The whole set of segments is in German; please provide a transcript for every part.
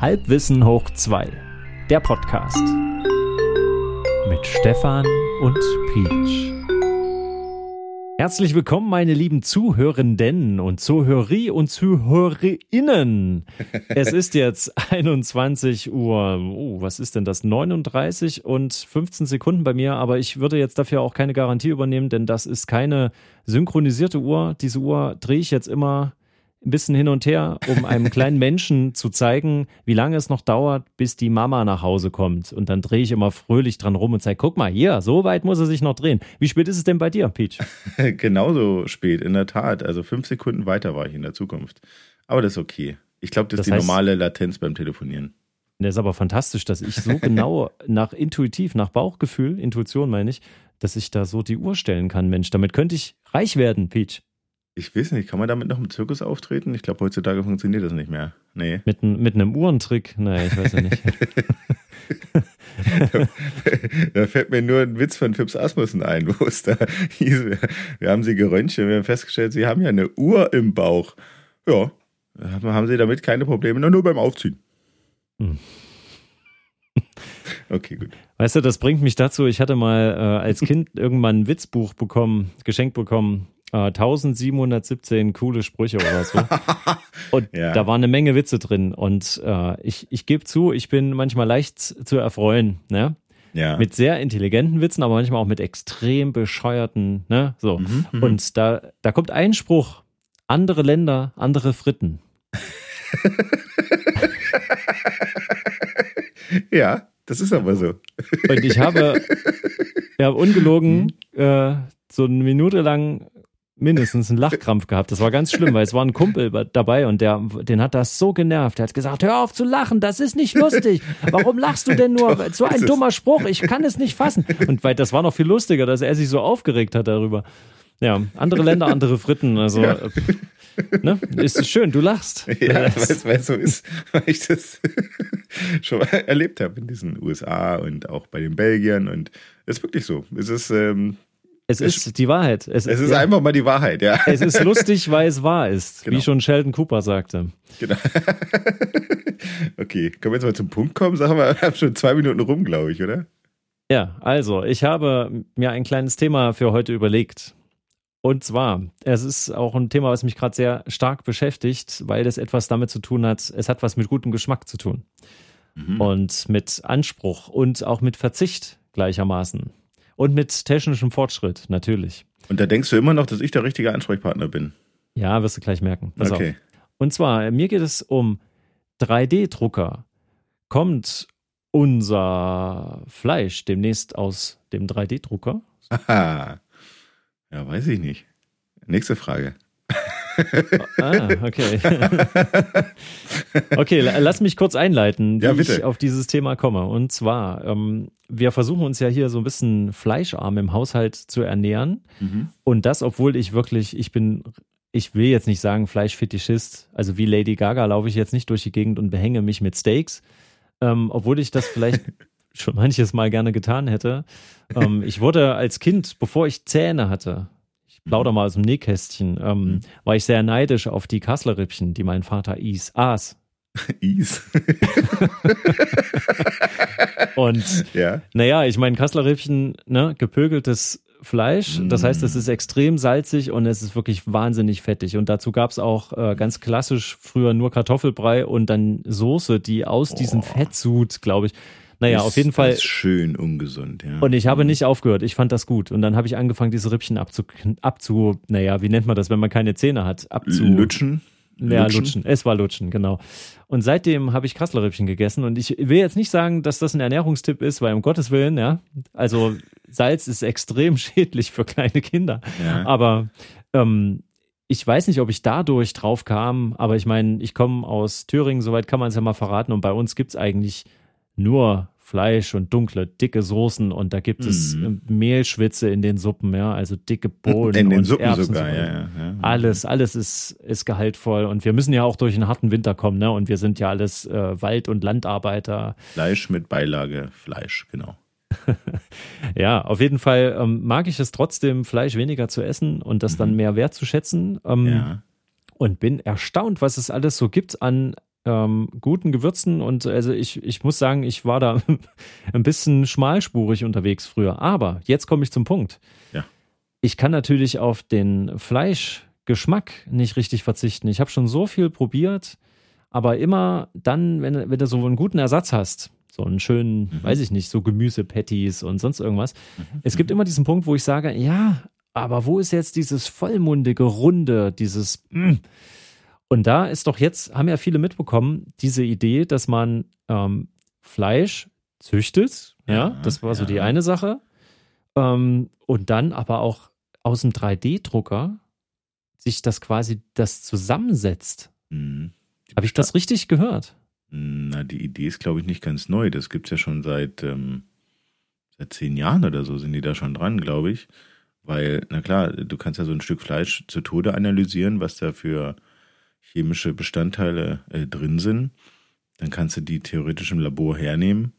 Halbwissen hoch 2, der Podcast. Mit Stefan und Peach. Herzlich willkommen, meine lieben Zuhörenden und Zuhörer und Zuhörerinnen. Es ist jetzt 21 Uhr, oh, was ist denn das? 39 und 15 Sekunden bei mir, aber ich würde jetzt dafür auch keine Garantie übernehmen, denn das ist keine synchronisierte Uhr. Diese Uhr drehe ich jetzt immer ein bisschen hin und her, um einem kleinen Menschen zu zeigen, wie lange es noch dauert, bis die Mama nach Hause kommt. Und dann drehe ich immer fröhlich dran rum und sage, guck mal, hier, so weit muss er sich noch drehen. Wie spät ist es denn bei dir, Peach? Genauso spät, in der Tat. Also fünf Sekunden weiter war ich in der Zukunft. Aber das ist okay. Ich glaube, das, das ist die heißt, normale Latenz beim Telefonieren. Das ist aber fantastisch, dass ich so genau nach intuitiv, nach Bauchgefühl, Intuition meine ich, dass ich da so die Uhr stellen kann, Mensch. Damit könnte ich reich werden, Peach. Ich weiß nicht, kann man damit noch im Zirkus auftreten? Ich glaube, heutzutage funktioniert das nicht mehr. Nee. Mit, mit einem Uhrentrick? Nein, ich weiß ja nicht. da fällt mir nur ein Witz von Fips Asmussen ein, wo es da hieß, wir, wir haben sie geröntgt und wir haben festgestellt, sie haben ja eine Uhr im Bauch. Ja, haben sie damit keine Probleme, nur beim Aufziehen. Hm. Okay, gut. Weißt du, das bringt mich dazu, ich hatte mal äh, als Kind irgendwann ein Witzbuch bekommen, geschenkt bekommen 1717 äh, coole Sprüche oder so. Und ja. da war eine Menge Witze drin. Und äh, ich, ich gebe zu, ich bin manchmal leicht zu erfreuen. Ne? Ja. Mit sehr intelligenten Witzen, aber manchmal auch mit extrem bescheuerten. Ne? So. Mhm, mhm. Und da, da kommt ein Spruch: andere Länder, andere Fritten. ja, das ist aber so. Und ich habe, ja, ungelogen, mhm. äh, so eine Minute lang mindestens einen Lachkrampf gehabt. Das war ganz schlimm, weil es war ein Kumpel dabei und der, den hat das so genervt. Der hat gesagt, hör auf zu lachen, das ist nicht lustig. Warum lachst du denn nur? So ein dummer Spruch, ich kann es nicht fassen. Und weil das war noch viel lustiger, dass er sich so aufgeregt hat darüber. Ja, andere Länder, andere Fritten. Also, ja. Äh, ne? Ist schön, du lachst. Ja, weil es so ist, weil ich das schon erlebt habe in diesen USA und auch bei den Belgiern. Und es ist wirklich so. Es ist, ähm, es ist die Wahrheit. Es, es ist ja. einfach mal die Wahrheit, ja. Es ist lustig, weil es wahr ist, genau. wie schon Sheldon Cooper sagte. Genau. okay, können wir jetzt mal zum Punkt kommen? Sagen wir, wir haben schon zwei Minuten rum, glaube ich, oder? Ja, also, ich habe mir ein kleines Thema für heute überlegt. Und zwar, es ist auch ein Thema, was mich gerade sehr stark beschäftigt, weil es etwas damit zu tun hat, es hat was mit gutem Geschmack zu tun. Mhm. Und mit Anspruch und auch mit Verzicht gleichermaßen. Und mit technischem Fortschritt, natürlich. Und da denkst du immer noch, dass ich der richtige Ansprechpartner bin? Ja, wirst du gleich merken. Pass okay. Auf. Und zwar, mir geht es um 3D-Drucker. Kommt unser Fleisch demnächst aus dem 3D-Drucker? Aha. Ja, weiß ich nicht. Nächste Frage ah, okay. okay, lass mich kurz einleiten, wie ja, ich auf dieses Thema komme. Und zwar, ähm, wir versuchen uns ja hier so ein bisschen fleischarm im Haushalt zu ernähren. Mhm. Und das, obwohl ich wirklich, ich bin, ich will jetzt nicht sagen Fleischfetischist, also wie Lady Gaga laufe ich jetzt nicht durch die Gegend und behänge mich mit Steaks. Ähm, obwohl ich das vielleicht schon manches Mal gerne getan hätte. Ähm, ich wurde als Kind, bevor ich Zähne hatte, plauder mal aus dem Nähkästchen, ähm, mhm. war ich sehr neidisch auf die Kasslerrippchen, die mein Vater is, aß. Is. und ja. naja, ich meine, Kasslerrippchen, ne, gepökeltes Fleisch. Mm. Das heißt, es ist extrem salzig und es ist wirklich wahnsinnig fettig. Und dazu gab es auch äh, ganz klassisch früher nur Kartoffelbrei und dann Soße, die aus oh. diesem Fettsud, glaube ich, naja, ist, auf jeden Fall. Ist schön ungesund, ja. Und ich habe mhm. nicht aufgehört. Ich fand das gut. Und dann habe ich angefangen, diese Rippchen abzu, abzu, naja, wie nennt man das, wenn man keine Zähne hat? Abzu. Lutschen? Ja, lutschen. lutschen. Es war lutschen, genau. Und seitdem habe ich Kasslerrippchen gegessen. Und ich will jetzt nicht sagen, dass das ein Ernährungstipp ist, weil um Gottes Willen, ja. Also Salz ist extrem schädlich für kleine Kinder. Ja. Aber ähm, ich weiß nicht, ob ich dadurch drauf kam, aber ich meine, ich komme aus Thüringen, soweit kann man es ja mal verraten. Und bei uns gibt es eigentlich nur Fleisch und dunkle, dicke Soßen und da gibt es mm. Mehlschwitze in den Suppen, ja, also dicke Bohnen in den und Suppen Erbsen sogar, ja, ja, ja, Alles, alles ist, ist gehaltvoll und wir müssen ja auch durch einen harten Winter kommen, ne, und wir sind ja alles äh, Wald- und Landarbeiter. Fleisch mit Beilage, Fleisch, genau. ja, auf jeden Fall ähm, mag ich es trotzdem, Fleisch weniger zu essen und das mhm. dann mehr wertzuschätzen. Ähm, ja. Und bin erstaunt, was es alles so gibt an ähm, guten Gewürzen und also ich, ich muss sagen, ich war da ein bisschen schmalspurig unterwegs früher. Aber jetzt komme ich zum Punkt. Ja. Ich kann natürlich auf den Fleischgeschmack nicht richtig verzichten. Ich habe schon so viel probiert, aber immer dann, wenn, wenn du so einen guten Ersatz hast, so einen schönen, mhm. weiß ich nicht, so Gemüsepatties und sonst irgendwas. Mhm. Es gibt immer diesen Punkt, wo ich sage, ja, aber wo ist jetzt dieses vollmundige, runde, dieses mm. Und da ist doch jetzt, haben ja viele mitbekommen, diese Idee, dass man ähm, Fleisch züchtet. Ja, ja das war ja. so die eine Sache. Ähm, und dann aber auch aus dem 3D-Drucker sich das quasi das zusammensetzt. Mhm. Habe ich das richtig gehört? Na, die Idee ist, glaube ich, nicht ganz neu. Das gibt es ja schon seit, ähm, seit zehn Jahren oder so, sind die da schon dran, glaube ich. Weil, na klar, du kannst ja so ein Stück Fleisch zu Tode analysieren, was da für chemische Bestandteile äh, drin sind. Dann kannst du die theoretisch im Labor hernehmen.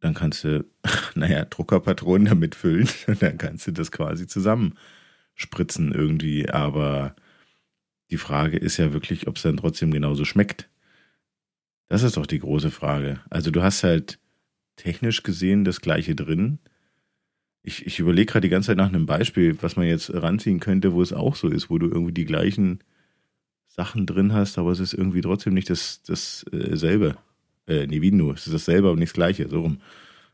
Dann kannst du, naja, Druckerpatronen damit füllen. Dann kannst du das quasi zusammenspritzen irgendwie. Aber die Frage ist ja wirklich, ob es dann trotzdem genauso schmeckt. Das ist doch die große Frage. Also du hast halt technisch gesehen das gleiche drin. Ich, ich überlege gerade die ganze Zeit nach einem Beispiel, was man jetzt ranziehen könnte, wo es auch so ist, wo du irgendwie die gleichen Sachen drin hast, aber es ist irgendwie trotzdem nicht das, dasselbe. Äh, nee, wie nur, es ist dasselbe, aber nicht das gleiche, so rum.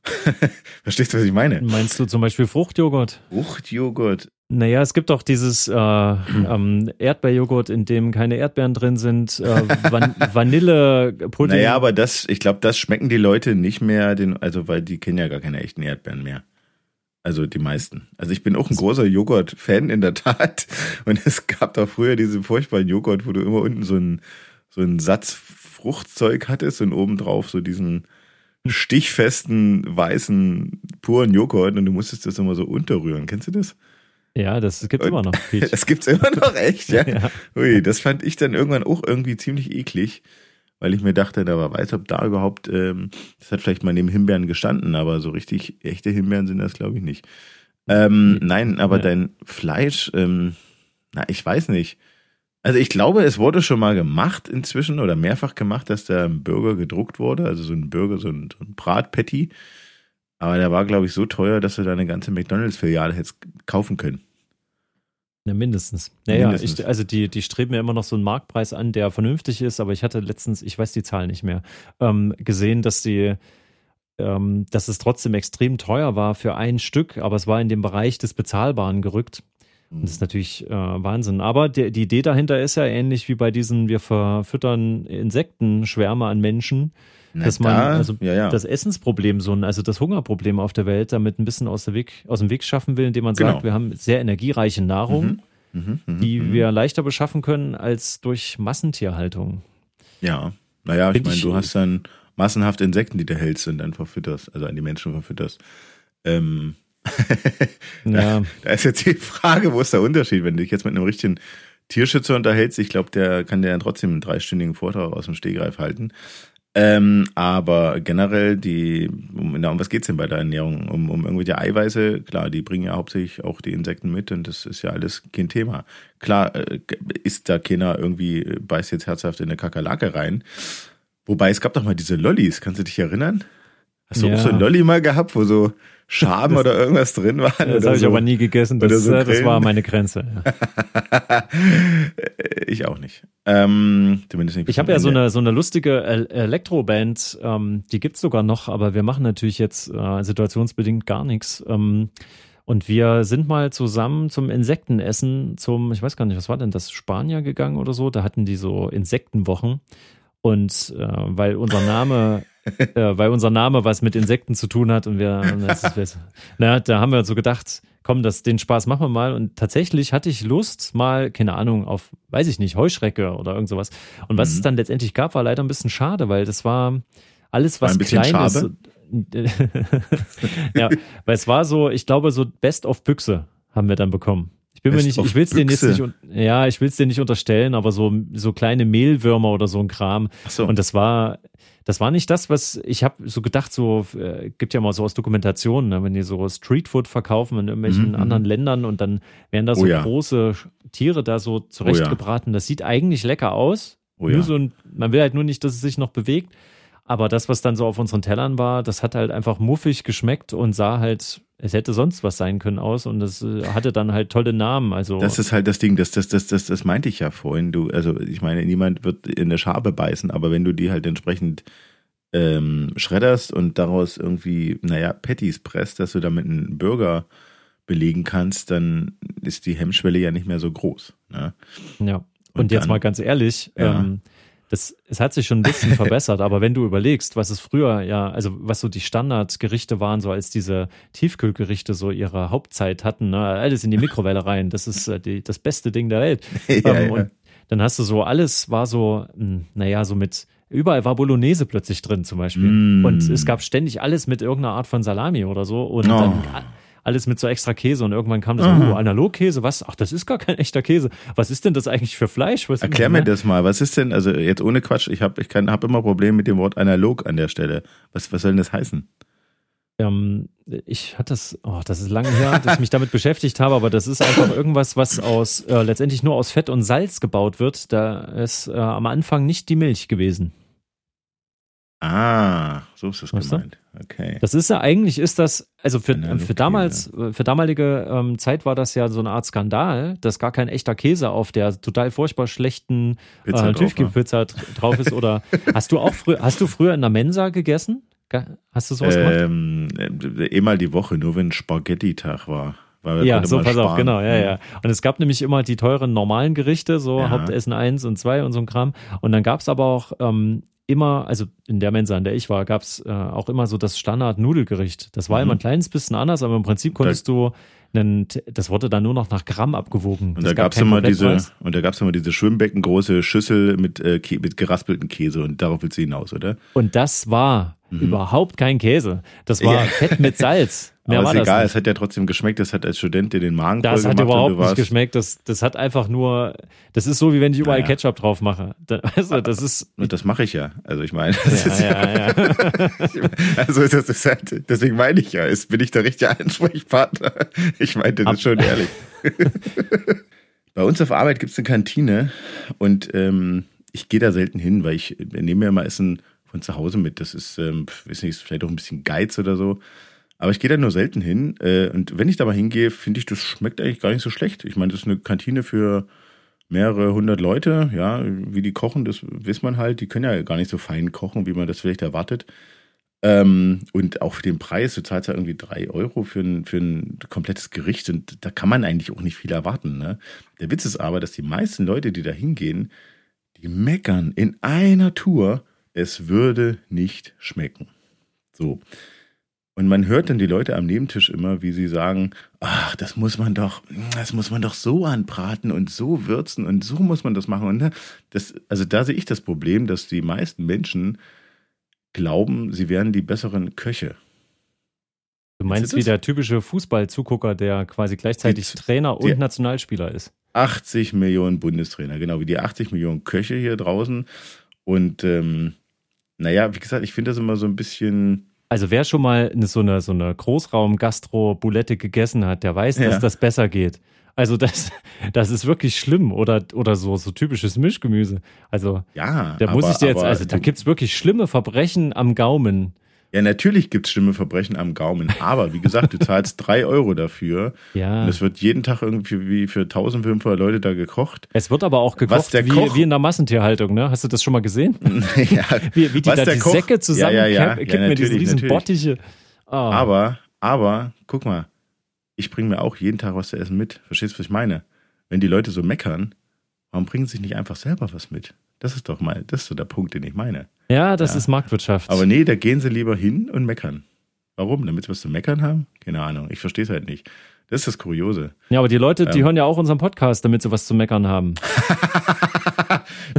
Verstehst du, was ich meine? Meinst du zum Beispiel Fruchtjoghurt? Fruchtjoghurt. Naja, es gibt auch dieses äh, ähm, Erdbeerjoghurt, in dem keine Erdbeeren drin sind, äh, Van Vanillepudding. Naja, aber das, ich glaube, das schmecken die Leute nicht mehr, den, also weil die kennen ja gar keine echten Erdbeeren mehr. Also die meisten. Also ich bin auch ein großer Joghurt-Fan in der Tat. Und es gab da früher diesen furchtbaren Joghurt, wo du immer unten so einen, so einen Satz Fruchtzeug hattest und obendrauf so diesen stichfesten, weißen, puren Joghurt und du musstest das immer so unterrühren. Kennst du das? Ja, das gibt's und, immer noch. das gibt's immer noch, echt, ja? ja? Ui, das fand ich dann irgendwann auch irgendwie ziemlich eklig weil ich mir dachte, da war weiß, ob da überhaupt, ähm, das hat vielleicht mal neben Himbeeren gestanden, aber so richtig echte Himbeeren sind das, glaube ich, nicht. Ähm, nein, aber ja. dein Fleisch, ähm, na, ich weiß nicht. Also ich glaube, es wurde schon mal gemacht inzwischen oder mehrfach gemacht, dass der Burger gedruckt wurde, also so ein Burger, so ein, so ein Bratpatty. Aber der war, glaube ich, so teuer, dass du da eine ganze McDonalds-Filiale hättest kaufen können. Ja, mindestens. Naja, mindestens. Ich, also die, die streben ja immer noch so einen Marktpreis an, der vernünftig ist, aber ich hatte letztens, ich weiß die Zahl nicht mehr, ähm, gesehen, dass die, ähm, dass es trotzdem extrem teuer war für ein Stück, aber es war in dem Bereich des Bezahlbaren gerückt. Und das ist natürlich äh, Wahnsinn. Aber die, die Idee dahinter ist ja ähnlich wie bei diesen, wir verfüttern Insektenschwärme an Menschen. Na, dass man da, also ja, ja. das Essensproblem, so also das Hungerproblem auf der Welt damit ein bisschen aus, der Weg, aus dem Weg schaffen will, indem man genau. sagt, wir haben sehr energiereiche Nahrung, mhm. Mhm, mhm die mhm. wir leichter beschaffen können als durch Massentierhaltung. Ja, naja, ich meine, du hast dann massenhaft Insekten, die du hältst und dann verfütterst, also an die Menschen verfütterst. Ähm, ja. da ist jetzt die Frage, wo ist der Unterschied, wenn du dich jetzt mit einem richtigen Tierschützer unterhältst, ich glaube, der kann dir dann trotzdem einen dreistündigen Vortrag aus dem Stegreif halten. Ähm, aber generell die, um, um was geht's denn bei der Ernährung? Um, um irgendwelche Eiweiße, klar, die bringen ja hauptsächlich auch die Insekten mit und das ist ja alles kein Thema. Klar, äh, ist da keiner irgendwie, beißt jetzt herzhaft in eine Kakerlake rein. Wobei, es gab doch mal diese Lollis, kannst du dich erinnern? Hast du ja. auch so ein Lolli mal gehabt, wo so Schaben oder irgendwas drin waren? Das habe ich so. aber nie gegessen. Das, so das war meine Grenze. Ja. ich auch nicht. Ähm, zumindest nicht. Ich habe ja so eine, so eine lustige Elektroband, ähm, die gibt's sogar noch, aber wir machen natürlich jetzt äh, situationsbedingt gar nichts. Ähm, und wir sind mal zusammen zum Insektenessen, zum, ich weiß gar nicht, was war denn das, Spanier gegangen oder so. Da hatten die so Insektenwochen. Und äh, weil unser Name äh, weil unser Name was mit Insekten zu tun hat und wir, ist, na, da haben wir so gedacht, komm, das, den Spaß machen wir mal. Und tatsächlich hatte ich Lust, mal, keine Ahnung, auf, weiß ich nicht, Heuschrecke oder irgend sowas. Und was mhm. es dann letztendlich gab, war leider ein bisschen schade, weil das war alles, was klein ist. ja, weil es war so, ich glaube, so Best of Büchse haben wir dann bekommen. Ich bin mir nicht, ich will es dir jetzt nicht, ja, ich will es dir nicht unterstellen, aber so, so kleine Mehlwürmer oder so ein Kram. Ach so. Und das war, das war nicht das, was ich habe so gedacht, so äh, gibt ja mal so aus Dokumentationen, ne, wenn die so Streetfood verkaufen in irgendwelchen mhm. anderen Ländern und dann werden da so oh ja. große Tiere da so zurechtgebraten. Oh ja. Das sieht eigentlich lecker aus, Oh ja. So ein, man will halt nur nicht, dass es sich noch bewegt. Aber das, was dann so auf unseren Tellern war, das hat halt einfach muffig geschmeckt und sah halt, es hätte sonst was sein können aus und es äh, hatte dann halt tolle Namen. Also Das ist halt das Ding, das, das, das, das, das meinte ich ja vorhin. Du, also ich meine, niemand wird in der Schabe beißen, aber wenn du die halt entsprechend ähm, schredderst und daraus irgendwie, naja, Patties presst, dass du damit einen Burger belegen kannst, dann ist die Hemmschwelle ja nicht mehr so groß. Ne? ja. Und, Und jetzt dann- mal ganz ehrlich, Ja. ähm, das, es hat sich schon ein bisschen verbessert, aber wenn du überlegst, was es früher ja, also was so die Standardgerichte waren, so als diese Tiefkühlgerichte so ihre Hauptzeit hatten, ne, alles in die Mikrowelle rein, das ist äh, die, das beste Ding der Welt. Ja, ähm, ja. Und dann hast du so, alles war so, mh, naja, so mit, überall war Bolognese plötzlich drin zum Beispiel. Mm. Und es gab ständig alles mit irgendeiner Art von Salami oder so und Oh. dann alles mit so extra Käse und irgendwann kam das, Aha. oh, Analogkäse, was? Ach, das ist gar kein echter Käse. Was ist denn das eigentlich für Fleisch? Was Erklär mir das mal. Was ist denn, also jetzt ohne Quatsch, ich habe ich kann, hab immer Probleme mit dem Wort analog an der Stelle. Was, was soll denn das heißen? Ähm, ich hatte das, oh, das ist lange her, dass ich mich damit beschäftigt habe, aber das ist einfach irgendwas, was aus äh, letztendlich nur aus Fett und Salz gebaut wird. Da ist äh, am Anfang nicht die Milch gewesen. Ah, so ist das Weißt du? gemeint. Okay. Das ist ja eigentlich ist das, also für, Analog für damals, äh, für damalige ähm, Zeit war das ja so eine Art Skandal, dass gar kein echter Käse auf der total furchtbar schlechten Pizza äh, drauf war. Tiefkühlpizza dr- drauf ist. Oder hast du auch früher, hast du früher in der Mensa gegessen? Ge- Hast du sowas gemacht? Ähm, äh, einmal die Woche, nur wenn Spaghetti-Tag war. Ja, so pass auf, sparen. genau, ja, ja. Und es gab nämlich immer die teuren normalen Gerichte, so Ja. Hauptessen 1 und 2 und so ein Kram. Und dann gab es aber auch ähm, immer, also in der Mensa, in der ich war, gab es äh, auch immer so das Standard-Nudelgericht. Das war Mhm. immer ein kleines bisschen anders, aber im Prinzip konntest du, einen, das wurde dann nur noch nach Gramm abgewogen. Und das da gab keinen immer diese, und da gab's immer diese schwimmbeckengroße Schüssel mit, äh, mit geraspelten Käse und darauf willst du hinaus, oder? Und das war überhaupt kein Käse. Das war Mhm. Ja. Fett mit Salz. Mehr Aber war ist egal, nicht. es hat ja trotzdem geschmeckt, das hat als Student dir den Magen Das hat und überhaupt nicht geschmeckt. Das, das hat einfach nur, das ist so, wie wenn ich überall Naja. Ketchup drauf mache. Da, du, das ist, Und das mache ich ja. Also ich meine, ja, ja, ja. Also das ist halt, deswegen meine ich ja, ist, bin ich der richtige Ansprechpartner. Ich meinte das schon ehrlich. Bei uns auf Arbeit gibt es eine Kantine und ähm, ich gehe da selten hin, weil ich nehme mir immer Essen von zu Hause mit. Das ist, ähm, weiß nicht, vielleicht auch ein bisschen Geiz oder so. Aber ich gehe da nur selten hin. Äh, und wenn ich da mal hingehe, finde ich, das schmeckt eigentlich gar nicht so schlecht. Ich meine, das ist eine Kantine für mehrere hundert Leute. Ja, wie die kochen, das weiß man halt. Die können ja gar nicht so fein kochen, wie man das vielleicht erwartet. Ähm, und auch für den Preis, du zahlst ja irgendwie drei Euro für ein, für ein komplettes Gericht und da kann man eigentlich auch nicht viel erwarten. Ne? Der Witz ist aber, dass die meisten Leute, die da hingehen, die meckern in einer Tour, es würde nicht schmecken. So. Und man hört dann die Leute am Nebentisch immer, wie sie sagen, ach, das muss man doch, das muss man doch so anbraten und so würzen und so muss man das machen. Und ne, das, also da sehe ich das Problem, dass die meisten Menschen glauben, sie wären die besseren Köche. Du meinst wie das? der typische Fußballzugucker, der quasi gleichzeitig Die- Trainer und Nationalspieler ist. 80 Millionen Bundestrainer, genau wie die 80 Millionen Köche hier draußen. Und ähm, naja, wie gesagt, ich finde das immer so ein bisschen. Also wer schon mal eine, so eine, so eine Großraum-Gastro-Bulette gegessen hat, der weiß, Ja. dass das besser geht. Also das, das ist wirklich schlimm oder, oder so, so typisches Mischgemüse. Also Ja, da muss aber- ich dir jetzt, also da du- gibt's wirklich schlimme Verbrechen am Gaumen. Ja, natürlich gibt es schlimme Verbrechen am Gaumen. Aber wie gesagt, du zahlst drei Euro dafür. Ja. Und es wird jeden Tag irgendwie wie für 1500 Leute da gekocht. Es wird aber auch gekocht der wie, Koch- wie in der Massentierhaltung, ne? Hast du das schon mal gesehen? ja, Wie, wie die da die Koch- Säcke zusammen ja, ja, ja, kippen ja, mit diesen riesen natürlich. Bottiche. Ah. Aber, aber, guck mal, ich bringe mir auch jeden Tag was zu essen mit. Verstehst du, was ich meine? Wenn die Leute so meckern, warum bringen sie sich nicht einfach selber was mit? Das ist doch mal, das ist so der Punkt, den ich meine. ja, das Ja. ist Marktwirtschaft. Aber nee, da gehen sie lieber hin und meckern. Warum? Damit sie was zu meckern haben? Keine Ahnung. Ich verstehe es halt nicht. Das ist das Kuriose. ja, aber die Leute, die Ähm. hören ja auch unseren Podcast, damit sie was zu meckern haben.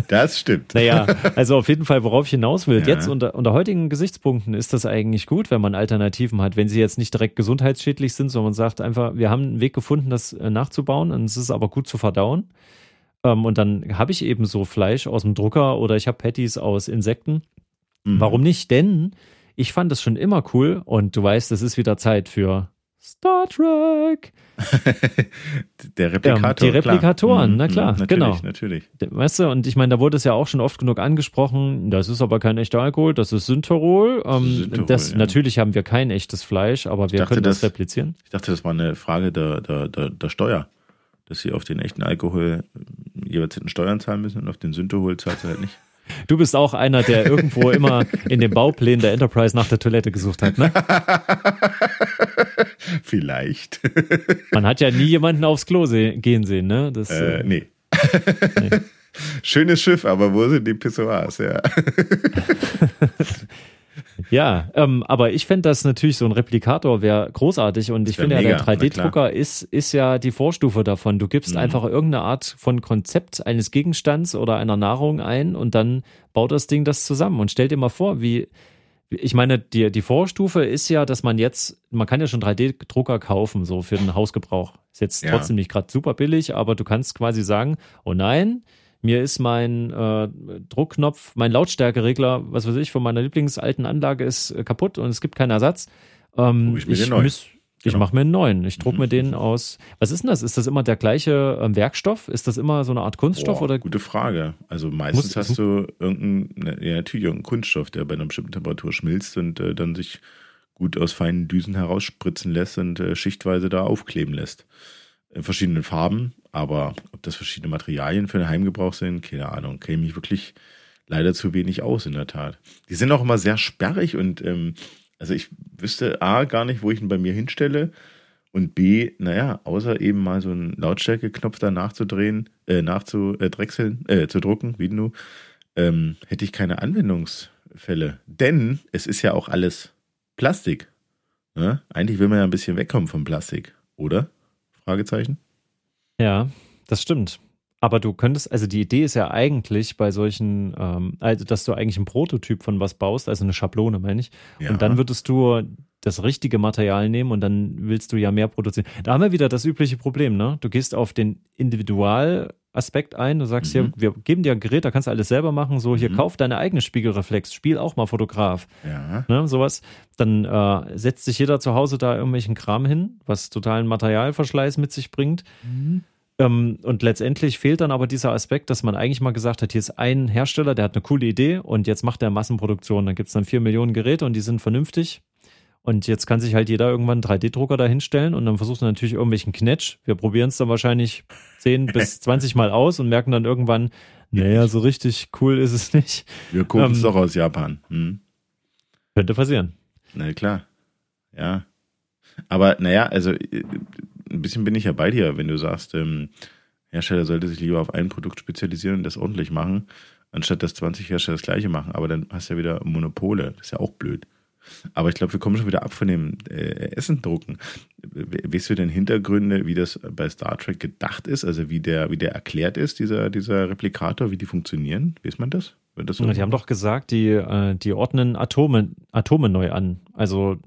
Das stimmt. Naja, also auf jeden Fall, worauf ich hinaus will. Ja. Jetzt unter, unter heutigen Gesichtspunkten ist das eigentlich gut, wenn man Alternativen hat, wenn sie jetzt nicht direkt gesundheitsschädlich sind, sondern man sagt einfach, wir haben einen Weg gefunden, das äh, nachzubauen und es ist aber gut zu verdauen. Ähm, und dann habe ich eben so Fleisch aus dem Drucker oder ich habe Patties aus Insekten. Mhm. Warum nicht? Denn ich fand es schon immer cool und du weißt, es ist wieder Zeit für Star Trek. der Replikator. Ähm, die Replikatoren, klar. na klar, mhm, natürlich, genau. Natürlich. Weißt du, und ich meine, da wurde es ja auch schon oft genug angesprochen, das ist aber kein echter Alkohol, das ist ist Ähm, Synthorol, das, ja. Natürlich haben wir kein echtes Fleisch, aber wir dachte, können das, das- replizieren. Ich dachte, das war eine Frage der, der, der, der Steuer. Dass sie auf den echten Alkohol jeweils hinten Steuern zahlen müssen und auf den Synthehol zahlt sie halt nicht. Du bist auch einer, der irgendwo immer in den Bauplänen der Enterprise nach der Toilette gesucht hat, ne? Vielleicht. Man hat ja nie jemanden aufs Klo se gehen sehen, ne? Das, äh, äh, nee. Schönes Schiff, aber wo sind die Pissoirs? Ja. Ja, ähm, aber ich fände das natürlich so ein Replikator wäre großartig und ich finde ja, der na 3D-Drucker ist, ist ja die Vorstufe davon. Du gibst Mhm. einfach irgendeine Art von Konzept eines Gegenstands oder einer Nahrung ein und dann baut das Ding das zusammen. Und stell dir mal vor, wie, wie- ich meine, die, die Vorstufe ist ja, dass man jetzt, man kann ja schon 3D-Drucker kaufen, so für den Hausgebrauch. Ist jetzt Ja. trotzdem nicht gerade super billig, aber du kannst quasi sagen, oh nein, mir ist mein äh, Druckknopf, mein Lautstärkeregler, was weiß ich, von meiner Lieblingsalten Anlage ist äh, kaputt und es gibt keinen Ersatz. Ähm, ich mir den neuen. müß- ich Genau. mache mir einen neuen. Ich druck Mhm. mir den aus. Was ist denn das? Ist das immer der gleiche ähm, Werkstoff? Ist das immer so eine Art Kunststoff Boah, oder? Gute Frage. Also meistens hast du irgendeinen, ja natürlich irgendeinen Kunststoff, der bei einer bestimmten Temperatur schmilzt und äh, dann sich gut aus feinen Düsen herausspritzen lässt und äh, schichtweise da aufkleben lässt. In verschiedenen Farben, aber ob das verschiedene Materialien für den Heimgebrauch sind, keine Ahnung. Kenne mich wirklich leider zu wenig aus, in der Tat. Die sind auch immer sehr sperrig und ähm, also ich wüsste A gar nicht, wo ich ihn bei mir hinstelle. Und B, naja, außer eben mal so einen Lautstärkeknopf da nachzudrehen, äh, nachzudrechseln, äh, zu drucken, wie du, ähm, hätte ich keine Anwendungsfälle. Denn es ist ja auch alles Plastik. Ne? Eigentlich will man ja ein bisschen wegkommen vom Plastik, oder? Fragezeichen. Ja, das stimmt. Aber du könntest, also die Idee ist ja eigentlich bei solchen, ähm, also dass du eigentlich einen Prototyp von was baust, also eine Schablone, meine ich. Ja. Und dann würdest du das richtige Material nehmen und dann willst du ja mehr produzieren. Da haben wir wieder das übliche Problem, ne? Du gehst auf den Individualaspekt ein, du sagst Mhm. hier, wir geben dir ein Gerät, da kannst du alles selber machen, so hier Mhm. kauf deine eigene Spiegelreflex, spiel auch mal Fotograf, ja. ne, sowas. Dann äh, setzt sich jeder zu Hause da irgendwelchen Kram hin, was totalen Materialverschleiß mit sich bringt. Ähm, und letztendlich fehlt dann aber dieser Aspekt, dass man eigentlich mal gesagt hat, hier ist ein Hersteller, der hat eine coole Idee und jetzt macht er Massenproduktion. Dann gibt es dann vier Millionen Geräte und die sind vernünftig. Und jetzt kann sich halt jeder irgendwann einen 3D-Drucker da hinstellen und dann versucht er natürlich irgendwelchen Knetsch. Wir probieren es dann wahrscheinlich 10 bis 20 Mal aus und merken dann irgendwann, naja, so richtig cool ist es nicht. Wir gucken es Ähm, doch aus Japan. Hm. Könnte passieren. Na klar. Ja. Aber naja, also äh, ein bisschen bin ich ja bei dir, wenn du sagst, ähm, Hersteller sollte sich lieber auf ein Produkt spezialisieren und das ordentlich machen, anstatt dass 20 Hersteller das gleiche machen. Aber dann hast du ja wieder Monopole. Das ist ja auch blöd. Aber ich glaube, wir kommen schon wieder ab von dem äh, Essendrucken. We- Weißt du denn Hintergründe, wie das bei Star Trek gedacht ist? Also wie der, wie der erklärt ist, dieser, dieser Replikator, wie die funktionieren? Weiß man das? Das so? Die haben doch gesagt, die, äh, die ordnen Atome, Atome neu an. Also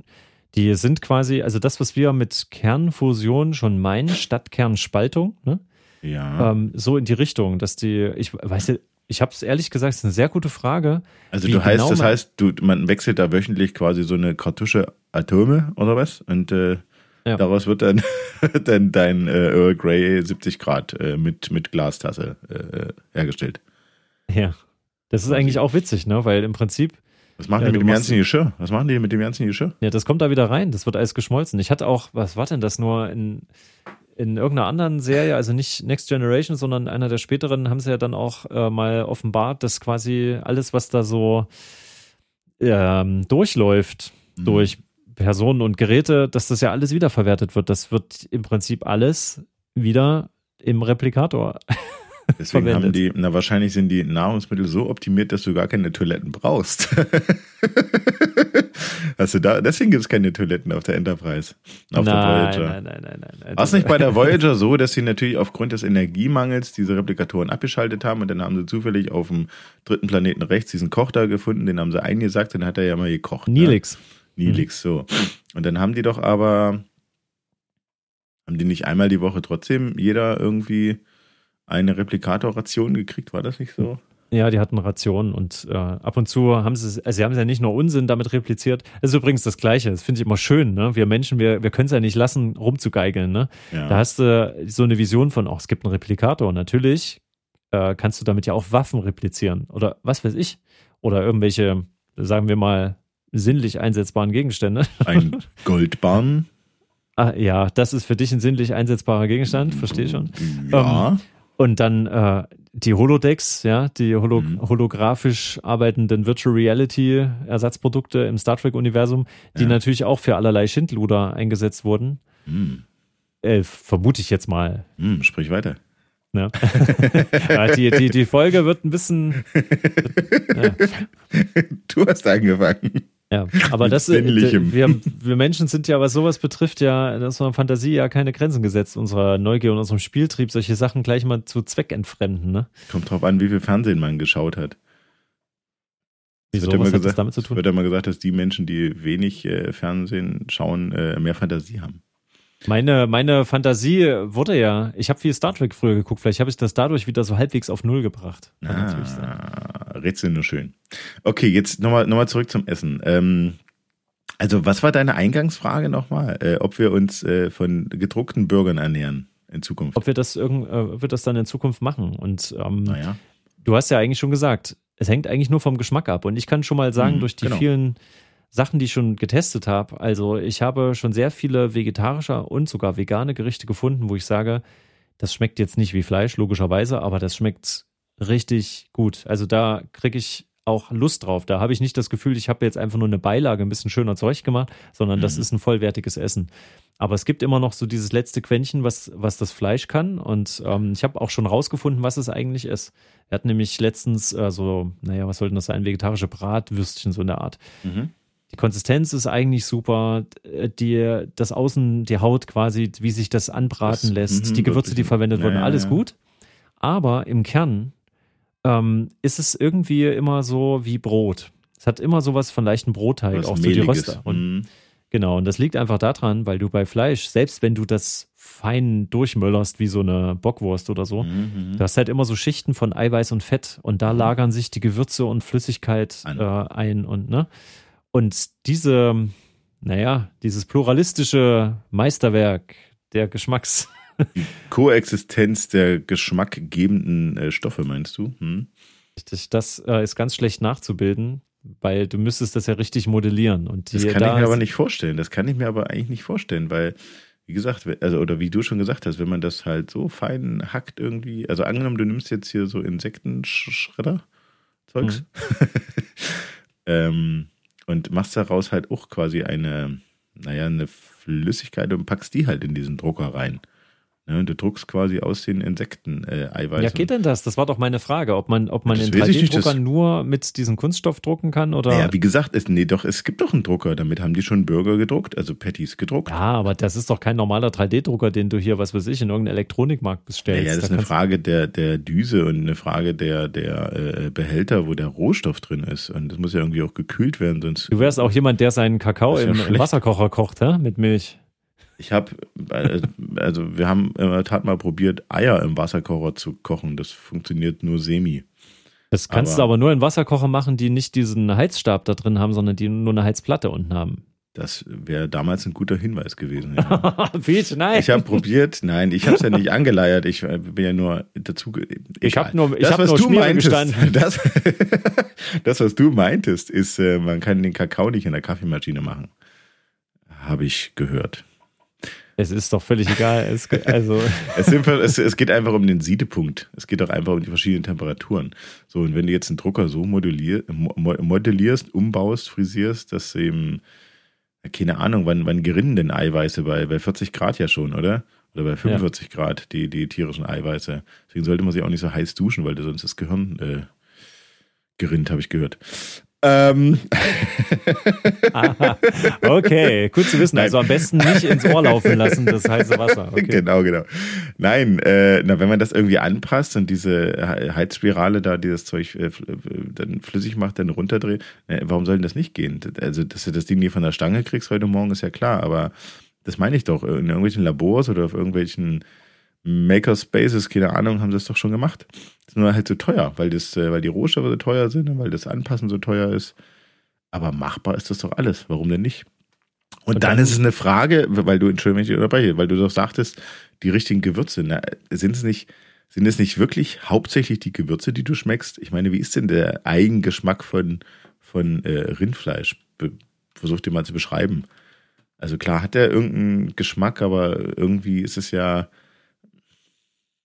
die sind quasi, also das, was wir mit Kernfusion schon meinen, statt Kernspaltung, ne? ja. ähm, so in die Richtung, dass die, ich weiß ja, ich habe es ehrlich gesagt, ist eine sehr gute Frage. Also du heißt, genau das heißt, du, man wechselt da wöchentlich quasi so eine Kartusche Atome oder was? Und äh, Ja. daraus wird dann, dann dein äh, Earl Grey 70 Grad äh, mit, mit Glastasse äh, hergestellt. Ja. Das ist eigentlich auch witzig, ne? Weil im Prinzip, Was machen Ja, die mit dem ganzen Geschirr? Was machen die mit dem ganzen Geschirr? ja, das kommt da wieder rein, das wird alles geschmolzen. Ich hatte auch, was war denn das nur in, in irgendeiner anderen Serie, also nicht Next Generation, sondern einer der späteren, haben sie ja dann auch äh, mal offenbart, dass quasi alles, was da so ähm, durchläuft, Mhm. durch Personen und Geräte, dass das ja alles wiederverwertet wird. Das wird im Prinzip alles wieder im Replikator. Deswegen haben verwendet. die, na wahrscheinlich sind die Nahrungsmittel so optimiert, dass du gar keine Toiletten brauchst. Du da, deswegen gibt es keine Toiletten auf der Enterprise. Auf der nein, Voyager. nein, nein, nein, nein, nein. War es nicht bei der Voyager so, dass sie natürlich aufgrund des Energiemangels diese Replikatoren abgeschaltet haben und dann haben sie zufällig auf dem dritten Planeten rechts diesen Koch da gefunden, den haben sie eingesagt, den hat er ja mal gekocht. Ne? Nilix. Nilix, so. Und dann haben die doch aber, haben die nicht einmal die Woche trotzdem jeder irgendwie eine Replikatorration gekriegt, war das nicht so? Ja, die hatten Rationen und äh, ab und zu haben sie, also sie haben es ja nicht nur Unsinn damit repliziert. Das ist übrigens das Gleiche. Das finde ich immer schön. Ne? Wir Menschen, wir, wir können es ja nicht lassen, rumzugeigeln. Ne? Ja. Da hast du so eine Vision von, auch es gibt einen Replikator. Natürlich äh, kannst du damit ja auch Waffen replizieren oder was weiß ich. Oder irgendwelche, sagen wir mal, sinnlich einsetzbaren Gegenstände. Ein Goldbahn. Ah, ja, das ist für dich ein sinnlich einsetzbarer Gegenstand, verstehe schon. Ja. Ähm, und dann äh, die Holodecks, ja, die holo mhm. holographisch arbeitenden Virtual Reality Ersatzprodukte im Star Trek Universum, die ja. natürlich auch für allerlei Schindluder eingesetzt wurden. Mhm. Äh, vermute ich jetzt mal. Mhm, sprich weiter. Ja. die, die, die Folge wird ein bisschen. Ja. Du hast angefangen. Ja, aber das äh, wir, wir Menschen sind ja, was sowas betrifft, ja in unserer Fantasie ja keine Grenzen gesetzt, unserer Neugier und unserem Spieltrieb, solche Sachen gleich mal zu Zweck entfremden. Ne? Kommt drauf an, wie viel Fernsehen man geschaut hat. Wieso, wird, ja was gesagt, damit zu tun? wird ja mal gesagt, dass die Menschen, die wenig äh, Fernsehen schauen, äh, mehr Fantasie haben. Meine, meine Fantasie wurde ja, ich habe viel Star Trek früher geguckt, vielleicht habe ich das dadurch wieder so halbwegs auf Null gebracht. ah, Rätsel nur schön. Okay, jetzt nochmal noch mal zurück zum Essen. Ähm, also, was war deine Eingangsfrage nochmal? Äh, ob wir uns äh, von gedruckten Bürgern ernähren in Zukunft? Ob wir das, irgend, äh, wir das dann in Zukunft machen? Und ähm, naja. du hast ja eigentlich schon gesagt, es hängt eigentlich nur vom Geschmack ab. Und ich kann schon mal sagen, hm, durch die genau. vielen Sachen, die ich schon getestet habe. Also ich habe schon sehr viele vegetarische und sogar vegane Gerichte gefunden, wo ich sage, das schmeckt jetzt nicht wie Fleisch, logischerweise, aber das schmeckt richtig gut. Also da kriege ich auch Lust drauf. Da habe ich nicht das Gefühl, ich habe jetzt einfach nur eine Beilage ein bisschen schöner Zeug gemacht, sondern mhm. das ist ein vollwertiges Essen. Aber es gibt immer noch so dieses letzte Quäntchen, was, was das Fleisch kann. Und ähm, ich habe auch schon rausgefunden, was es eigentlich ist. Er hat nämlich letztens äh, so, naja, was sollten das sein? Vegetarische Bratwürstchen, so in der Art. Mhm. Die Konsistenz ist eigentlich super. Die, das Außen, die Haut quasi, wie sich das anbraten das, lässt, mh, die Gewürze, die verwendet ja, wurden, alles ja. gut. Aber im Kern ähm, ist es irgendwie immer so wie Brot. Es hat immer sowas von leichten Brotteig, was auch so die Röster. Und, mhm. Genau, und das liegt einfach daran, weil du bei Fleisch, selbst wenn du das fein durchmöllerst wie so eine Bockwurst oder so, mhm. du hast halt immer so Schichten von Eiweiß und Fett und da mhm. lagern sich die Gewürze und Flüssigkeit äh, ein und ne. Und diese, naja, dieses pluralistische Meisterwerk der Geschmacks. Die Koexistenz der geschmackgebenden äh, Stoffe, meinst du? Hm? Das äh, ist ganz schlecht nachzubilden, weil du müsstest das ja richtig modellieren. Und das kann da ich mir aber nicht vorstellen. Das kann ich mir aber eigentlich nicht vorstellen, weil, wie gesagt, also, oder wie du schon gesagt hast, wenn man das halt so fein hackt irgendwie, also angenommen, du nimmst jetzt hier so Insektenschredder, Zeugs, mhm. ähm, und machst daraus halt auch quasi eine, naja, eine Flüssigkeit und packst die halt in diesen Drucker rein. Ne, du druckst quasi aus den Insekten äh, Eiweiß. Ja, geht denn das? Das war doch meine Frage, ob man, ob man in 3D-Druckern nur mit diesem Kunststoff drucken kann oder. Ja, wie gesagt, es, nee, doch, es gibt doch einen Drucker, damit haben die schon Burger gedruckt, also Patties gedruckt. Ja, aber das ist doch kein normaler 3D-Drucker, den du hier, was weiß ich, in irgendeinem Elektronikmarkt bestellst. Ja, ja das ist eine Frage der, der Düse und eine Frage der, der äh, Behälter, wo der Rohstoff drin ist. Und das muss ja irgendwie auch gekühlt werden, sonst. Du wärst auch jemand, der seinen Kakao im, im Wasserkocher kocht, hä? mit Milch. Ich habe, also wir haben in der Tat mal probiert, Eier im Wasserkocher zu kochen. Das funktioniert nur semi. Das kannst aber, du aber nur in Wasserkocher machen, die nicht diesen Heizstab da drin haben, sondern die nur eine Heizplatte unten haben. Das wäre damals ein guter Hinweis gewesen. Ja. Peach, nein. Ich habe probiert, nein, ich habe es ja nicht angeleiert. Ich äh, bin ja nur dazu. Egal. Ich habe nur, ich habe nur du meintest, gestanden. Das, das, was du meintest, ist, äh, man kann den Kakao nicht in der Kaffeemaschine machen. Habe ich gehört. Es ist doch völlig egal. Es, also. es, es, es, geht einfach um den Siedepunkt. Es geht auch einfach um die verschiedenen Temperaturen. So, und wenn du jetzt einen Drucker so modellier, modellierst, umbaust, frisierst, dass eben, keine Ahnung, wann, wann gerinnen denn Eiweiße bei, bei 40 Grad ja schon, oder? Oder bei 45 ja. Grad, die, die tierischen Eiweiße. Deswegen sollte man sich auch nicht so heiß duschen, weil du sonst das Gehirn äh, gerinnt, habe ich gehört. Ähm. Aha. Okay, gut zu wissen. Nein. Also am besten nicht ins Ohr laufen lassen, das heiße Wasser. Okay. Genau, genau. Nein, äh, na, wenn man das irgendwie anpasst und diese Heizspirale da, dieses Zeug äh, dann flüssig macht, dann runterdreht, äh, warum soll denn das nicht gehen? Also, dass du das Ding nie von der Stange kriegst heute Morgen, ist ja klar, aber das meine ich doch. In irgendwelchen Labors oder auf irgendwelchen Makerspaces, keine Ahnung, haben sie das doch schon gemacht. Das ist nur halt so teuer, weil, das, äh, weil die Rohstoffe so teuer sind und weil das Anpassen so teuer ist. Aber machbar ist das doch alles. Warum denn nicht? Und, und dann, dann, ist es eine Frage, weil du, Entschuldigung, wenn ich unterbreche, weil du doch sagtest, die richtigen Gewürze, na, sind es nicht, sind es nicht wirklich hauptsächlich die Gewürze, die du schmeckst? Ich meine, wie ist denn der Eigengeschmack von, von äh, Rindfleisch? Be versuch dir mal zu beschreiben. Also klar hat er irgendeinen Geschmack, aber irgendwie ist es ja,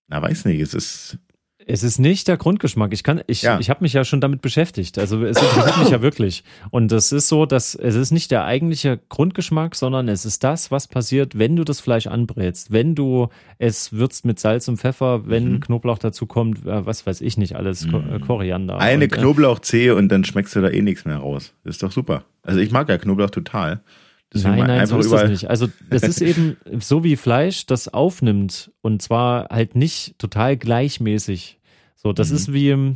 na weiß nicht, es ist es ist nicht der Grundgeschmack. Ich kann, ich, ja. ich habe mich ja schon damit beschäftigt. Also es interessiert mich ja wirklich. Und das ist so, dass es ist nicht der eigentliche Grundgeschmack, sondern es ist das, was passiert, wenn du das Fleisch anbrätst, wenn du es würzt mit Salz und Pfeffer, wenn mhm. Knoblauch dazu kommt, äh, was weiß ich nicht alles, mhm. Koriander. Eine und, äh, Knoblauchzehe und dann schmeckst du da eh nichts mehr raus. Ist doch super. Also ich mag ja Knoblauch total. Deswegen nein, nein, so ist das nicht. Also das ist eben so wie Fleisch, das aufnimmt und zwar halt nicht total gleichmäßig. So, das mhm. ist wie,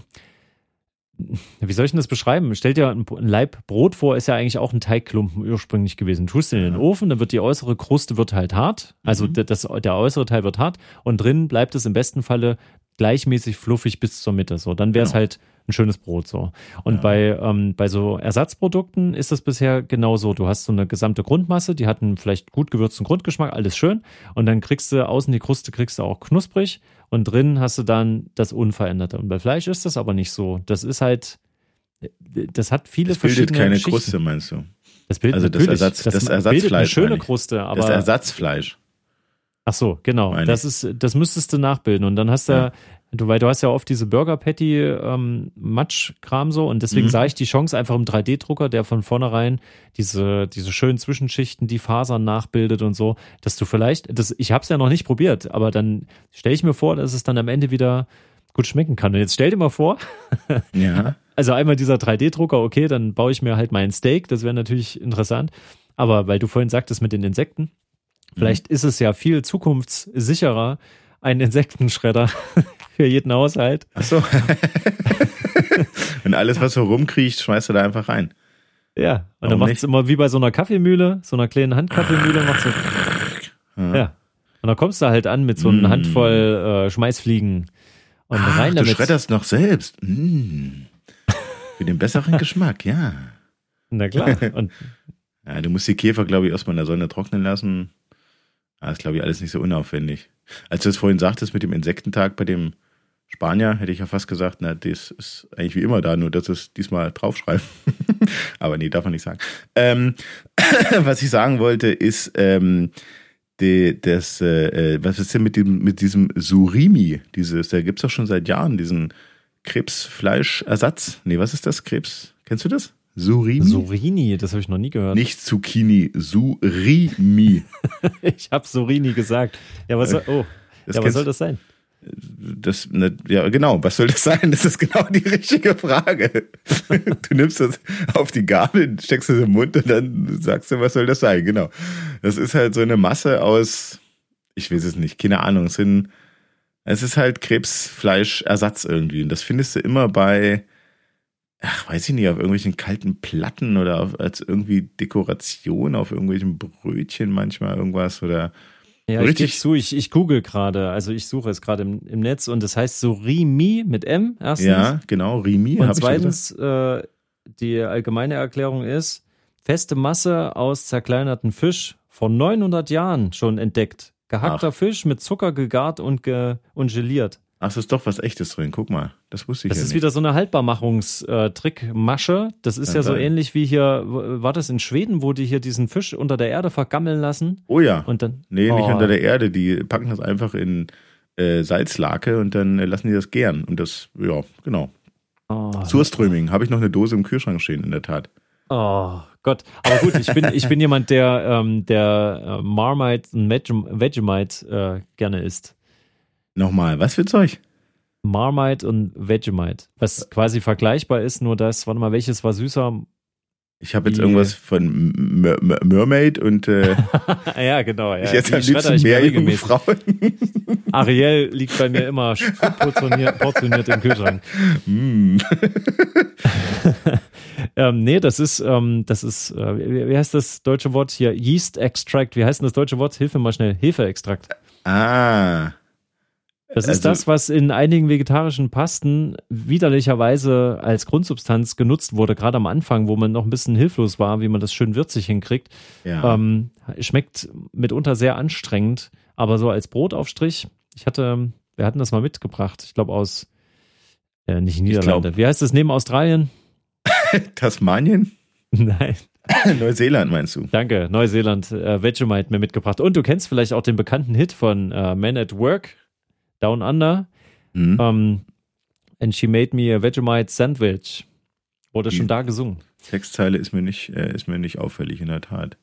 wie soll ich denn das beschreiben? Stell dir ein Leib Brot vor, ist ja eigentlich auch ein Teigklumpen ursprünglich gewesen. Du tust ihn in den Ofen, dann wird die äußere Kruste wird halt hart, also mhm. das, der äußere Teil wird hart und drin bleibt es im besten Falle gleichmäßig fluffig bis zur Mitte. So, dann wäre es genau. halt ein schönes Brot so. Und ja. bei, ähm, bei so Ersatzprodukten ist das bisher genauso. Du hast so eine gesamte Grundmasse, die hat einen vielleicht gut gewürzten Grundgeschmack, alles schön. Und dann kriegst du außen die Kruste, kriegst du auch knusprig und drin hast du dann das Unveränderte. Und bei Fleisch ist das aber nicht so. Das ist halt, das hat viele das verschiedene bildet keine. Kruste, meinst du? Das bildet also das, Ersatz, das, das Ersatzfleisch. Eine schöne Kruste, aber. Das Ersatzfleisch. Ach so, genau. Das ist, das müsstest du nachbilden. Und dann hast du, ja. Du, weil du hast ja oft diese Burger Patty ähm, Matsch-Kram so und deswegen mhm. sah ich die Chance einfach im 3D-Drucker, der von vornherein diese, diese schönen Zwischenschichten, die Fasern nachbildet und so, dass du vielleicht, das, ich habe es ja noch nicht probiert, aber dann stelle ich mir vor, dass es dann am Ende wieder gut schmecken kann. Und jetzt stell dir mal vor, ja. also einmal dieser 3D-Drucker, okay, dann baue ich mir halt meinen Steak, das wäre natürlich interessant. Aber weil du vorhin sagtest mit den Insekten, vielleicht mhm. ist es ja viel zukunftssicherer, einen Insektenschredder für jeden Haushalt. Ach so. Und alles, was so rumkriecht, schmeißt du da einfach rein. Ja, und dann macht es immer wie bei so einer Kaffeemühle, so einer kleinen Handkaffeemühle, macht so. Ja. ja. Und dann kommst du halt an mit so einer mm. Handvoll äh, Schmeißfliegen und Ach, rein damit. Du schredderst noch selbst. Mm. Für den besseren Geschmack, ja. Na klar. Und ja, du musst die Käfer, glaube ich, erstmal in der Sonne trocknen lassen. Das ist, glaube ich, alles nicht so unaufwendig. Als du es vorhin sagtest mit dem Insektentag bei dem Spanier, hätte ich ja fast gesagt, na, das ist eigentlich wie immer da, nur dass es diesmal draufschreiben. Aber nee, darf man nicht sagen. Ähm, was ich sagen wollte, ist, ähm, die, das, äh, äh, was ist denn mit dem, mit diesem Surimi? Dieses, da gibt es doch schon seit Jahren diesen Krebsfleischersatz. Nee, was ist das? Krebs? Kennst du das? Surimi? Surini, das habe ich noch nie gehört. Nicht Zucchini, Surimi. ich habe Surini gesagt. Ja, was soll, oh, ja, was soll das sein? Das, ne, ja, genau, was soll das sein? Das ist genau die richtige Frage. Du nimmst das auf die Gabel, steckst es im Mund und dann sagst du, was soll das sein? Genau. Das ist halt so eine Masse aus, ich weiß es nicht, keine Ahnung, es sind, es ist halt Krebsfleischersatz irgendwie. Und das findest du immer bei, ach, weiß ich nicht, auf irgendwelchen kalten Platten oder auf, als irgendwie Dekoration auf irgendwelchen Brötchen manchmal irgendwas oder ja, richtig ich zu, ich, ich google gerade, also ich suche es gerade im, im Netz und das heißt so Rimi mit M erstens. Ja, genau, Rimi. Und zweitens, äh, die allgemeine Erklärung ist, feste Masse aus zerkleinerten Fisch vor 900 Jahren schon entdeckt. Gehackter Ach. Fisch mit Zucker gegart und, ge und geliert. Ach, es ist doch was echtes drin. Guck mal, das wusste ich das ja ist nicht. wieder so eine Haltbarmachungstrickmasche. Das ist ja, ja so ähnlich wie hier, war das in Schweden, wo die hier diesen Fisch unter der Erde vergammeln lassen? Oh ja. Und dann, nee, oh. nicht unter der Erde. Die packen das einfach in äh, Salzlake und dann äh, lassen die das gären. Und das, ja, genau. Oh. Surströming. Habe ich noch eine Dose im Kühlschrank stehen, in der Tat. Oh Gott. Aber gut, ich bin, ich bin jemand, der, ähm, der äh, Marmite und Vegemite äh, gerne isst. Nochmal, was für Zeug? Marmite und Vegemite. Was quasi vergleichbar ist, nur das, warte mal, welches war süßer? Ich habe jetzt irgendwas von Mermaid und äh, ja, genau. Ja. Ich jetzt am liebsten mehr Frauen. Ariel liegt bei mir immer portioniert, portioniert im Kühlschrank. Mm. ähm, nee, das ist, ähm, das ist, äh, wie, heißt das deutsche Wort hier? Yeast Extract. Wie heißt denn das deutsche Wort? Hilf mir mal schnell. Hefeextrakt. Ah. Das ist also, das, was in einigen vegetarischen Pasten widerlicherweise als Grundsubstanz genutzt wurde, gerade am Anfang, wo man noch ein bisschen hilflos war, wie man das schön würzig hinkriegt. Ja. Ähm, schmeckt mitunter sehr anstrengend, aber so als Brotaufstrich, ich hatte, wir hatten das mal mitgebracht, ich glaube aus, äh, nicht Niederlande. Wie heißt das neben Australien? Tasmanien? Nein. Neuseeland meinst du? Danke, Neuseeland. Äh, Vegemite mir mitgebracht. Und du kennst vielleicht auch den bekannten Hit von äh, Man at Work, Down Under. Mhm. Um, ähm, and she made me a Vegemite Sandwich. Wurde Die schon da gesungen. Textzeile ist mir nicht, äh, ist mir nicht auffällig, in der Tat.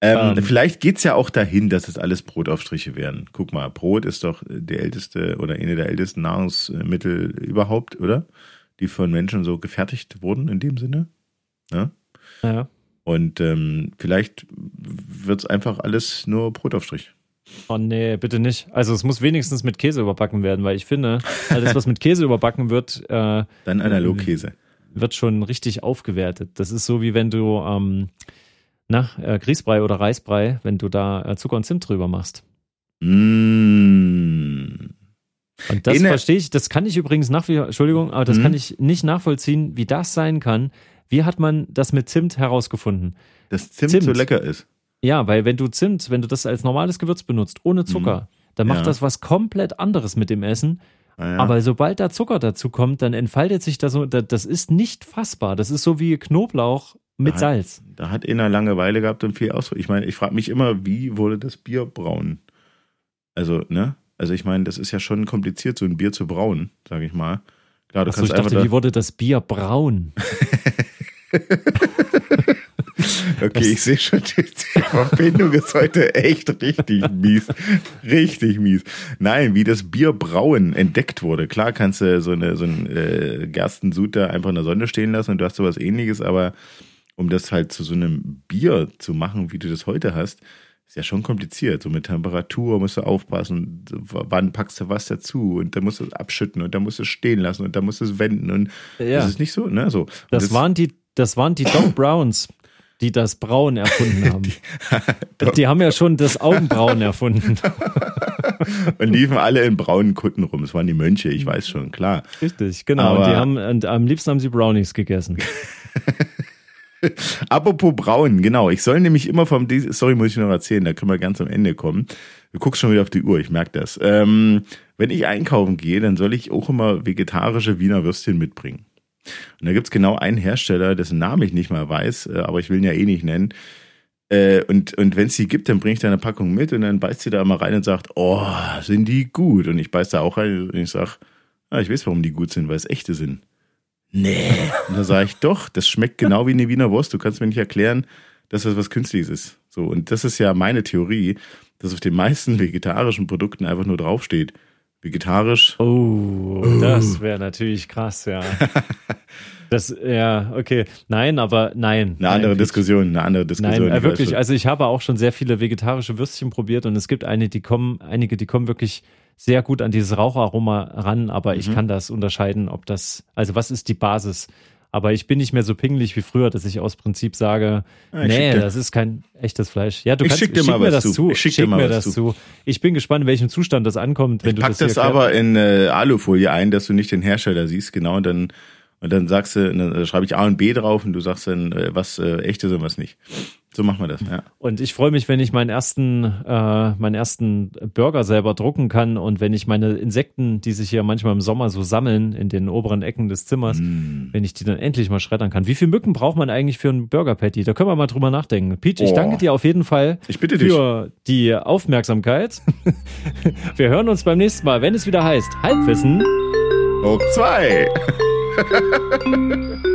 Ähm, ähm, vielleicht geht's ja auch dahin, dass es alles Brotaufstriche werden. Guck mal, Brot ist doch der älteste oder eine der ältesten Nahrungsmittel überhaupt, oder? Die von Menschen so gefertigt wurden in dem Sinne. Ja. ja. Und ähm, vielleicht wird's einfach alles nur Brotaufstrich. Oh nee, bitte nicht. Also es muss wenigstens mit Käse überbacken werden, weil ich finde, alles, was mit Käse überbacken wird, äh, dann Analogkäse. Wird schon richtig aufgewertet. Das ist so wie wenn du ähm, na, äh, Grießbrei oder Reisbrei, wenn du da äh, Zucker und Zimt drüber machst. Mmh. Und das verstehe ich, das kann ich übrigens nach wie Entschuldigung, aber das mmh. kann ich nicht nachvollziehen, wie das sein kann. Wie hat man das mit Zimt herausgefunden? Dass Zimt, Zimt so lecker ist. Ja, weil wenn du Zimt, wenn du das als normales Gewürz benutzt, ohne Zucker, mhm. dann macht ja. das was komplett anderes mit dem Essen. Ja. Aber sobald da Zucker dazu kommt, dann entfaltet sich das so, das ist nicht fassbar. Das ist so wie Knoblauch mit da Salz. Hat, da hat einer Langeweile gehabt und viel Ausdruck. Ich meine, ich frage mich immer, wie wurde das Bier braun? Also, ne? Also ich meine, das ist ja schon kompliziert, so ein Bier zu brauen, sage ich mal. Klar, du Achso, kannst ich dachte, da wie wurde das Bier braun? Okay, ich sehe schon, die Verbindung ist heute echt richtig mies. Richtig mies. Nein, wie das Bierbrauen entdeckt wurde. Klar kannst du so, eine, so einen äh, Gerstensud da einfach in der Sonne stehen lassen und du hast sowas ähnliches, aber um das halt zu so einem Bier zu machen, wie du das heute hast, ist ja schon kompliziert. So mit Temperatur musst du aufpassen, wann packst du was dazu und dann musst du es abschütten und dann musst du es stehen lassen und dann musst du es wenden und ja. das ist nicht so, ne? So. Das, das, waren die, das waren die Doc Browns die das Braun erfunden haben. die, die haben ja schon das Augenbrauen erfunden. und liefen alle in braunen Kutten rum. Es waren die Mönche, ich weiß schon, klar. Richtig, genau. Aber und die haben, und am liebsten haben sie Brownies gegessen. Apropos braun, genau. Ich soll nämlich immer vom, sorry, muss ich noch erzählen, da können wir ganz am Ende kommen. Du guckst schon wieder auf die Uhr, ich merke das. Ähm, wenn ich einkaufen gehe, dann soll ich auch immer vegetarische Wiener Würstchen mitbringen. Und da gibt's genau einen Hersteller, dessen Namen ich nicht mal weiß, äh, aber ich will ihn ja eh nicht nennen. Äh, und und wenn es die gibt, dann bringe ich da eine Packung mit und dann beißt sie da mal rein und sagt, oh, sind die gut? Und ich beiß da auch rein und ich sag, ah, ich weiß, warum die gut sind, weil es echte sind. Nee. Und da sage ich, doch, das schmeckt genau wie eine Wiener Wurst. Du kannst mir nicht erklären, dass das was Künstliches ist. So, und das ist ja meine Theorie, dass auf den meisten vegetarischen Produkten einfach nur draufsteht, Vegetarisch. Oh, oh. das wäre natürlich krass, ja. Das, ja, okay. Nein, aber nein. Eine andere nein, Diskussion, eine andere Diskussion. Nein, äh, wirklich. Also ich habe auch schon sehr viele vegetarische Würstchen probiert und es gibt einige, die kommen, einige, die kommen wirklich sehr gut an dieses Raucharoma ran, aber mhm. ich kann das unterscheiden, ob das, also was ist die Basis? Aber ich bin nicht mehr so pingelig wie früher, dass ich aus Prinzip sage, ah, nee, das ist kein echtes Fleisch. Ja, du ich kannst, schick dir mal mir das zu. Ich schick, schick mir das zu. zu. Ich bin gespannt, in welchem Zustand das ankommt, wenn ich du pack das das aber in äh, Alufolie ein, dass du nicht den Hersteller siehst, genau, und dann und dann sagst du, dann schreibe ich A und B drauf und du sagst dann, äh, was äh, echt ist und was nicht. So machen wir das, ja. Und ich freue mich, wenn ich meinen ersten, äh, meinen ersten Burger selber drucken kann und wenn ich meine Insekten, die sich hier manchmal im Sommer so sammeln in den oberen Ecken des Zimmers, mm. wenn ich die dann endlich mal schreddern kann. Wie viel Mücken braucht man eigentlich für einen Burger Patty? Da können wir mal drüber nachdenken. Peach, ich oh. danke dir auf jeden Fall ich für die Aufmerksamkeit. wir hören uns beim nächsten Mal, wenn es wieder heißt Halbwissen hoch zwei. Ha ha ha ha ha!